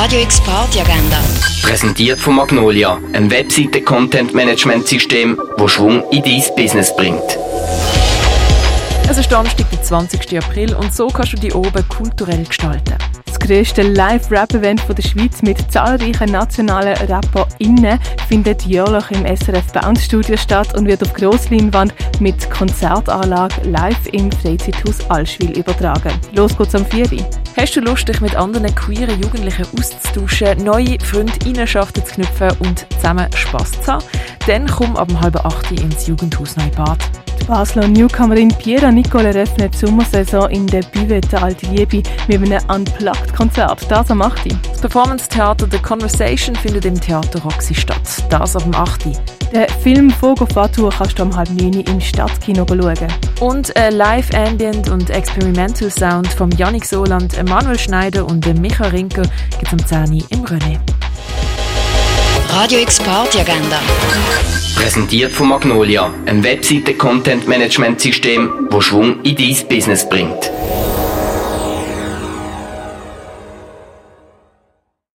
Radio X Party Agenda. Präsentiert von Magnolia, einem Webseite-Content-Management-System, das Schwung in dein Business bringt. Es ist Donnerstag, der 20. April und so kannst du die oben kulturell gestalten. Das grösste Live-Rap-Event der Schweiz mit zahlreichen nationalen RapperInnen findet jährlich im SRF Bounce Studio statt und wird auf Grossleinwand mit Konzertanlage live im Freizeithaus Allschwil übertragen. Los geht's am 4. Hast du Lust, dich mit anderen queeren Jugendlichen auszutauschen, neue Freundinnenschaften zu knüpfen und zusammen Spass zu haben? Dann komm ab halb acht ins Jugendhaus Neubad. Die Basler Newcomerin Piera Nicole eröffnet die Sommersaison in der Büvette Alte Liebe mit einem Unplugged-Konzert. Das am 8. Das Performance-Theater The Conversation findet im Theater Roxy statt. Das ab dem 8. Den Film Vogelfahrtour kannst du am halb 9 im Stadtkino schauen. Und ein Live Ambient und Experimental Sound von Yannick Soland, Emanuel Schneider und Micha Rinker gibt es am 10 im René. Radio X Party Agenda. Präsentiert von Magnolia, einem Webseite-Content-Management-System, das Schwung in dein Business bringt.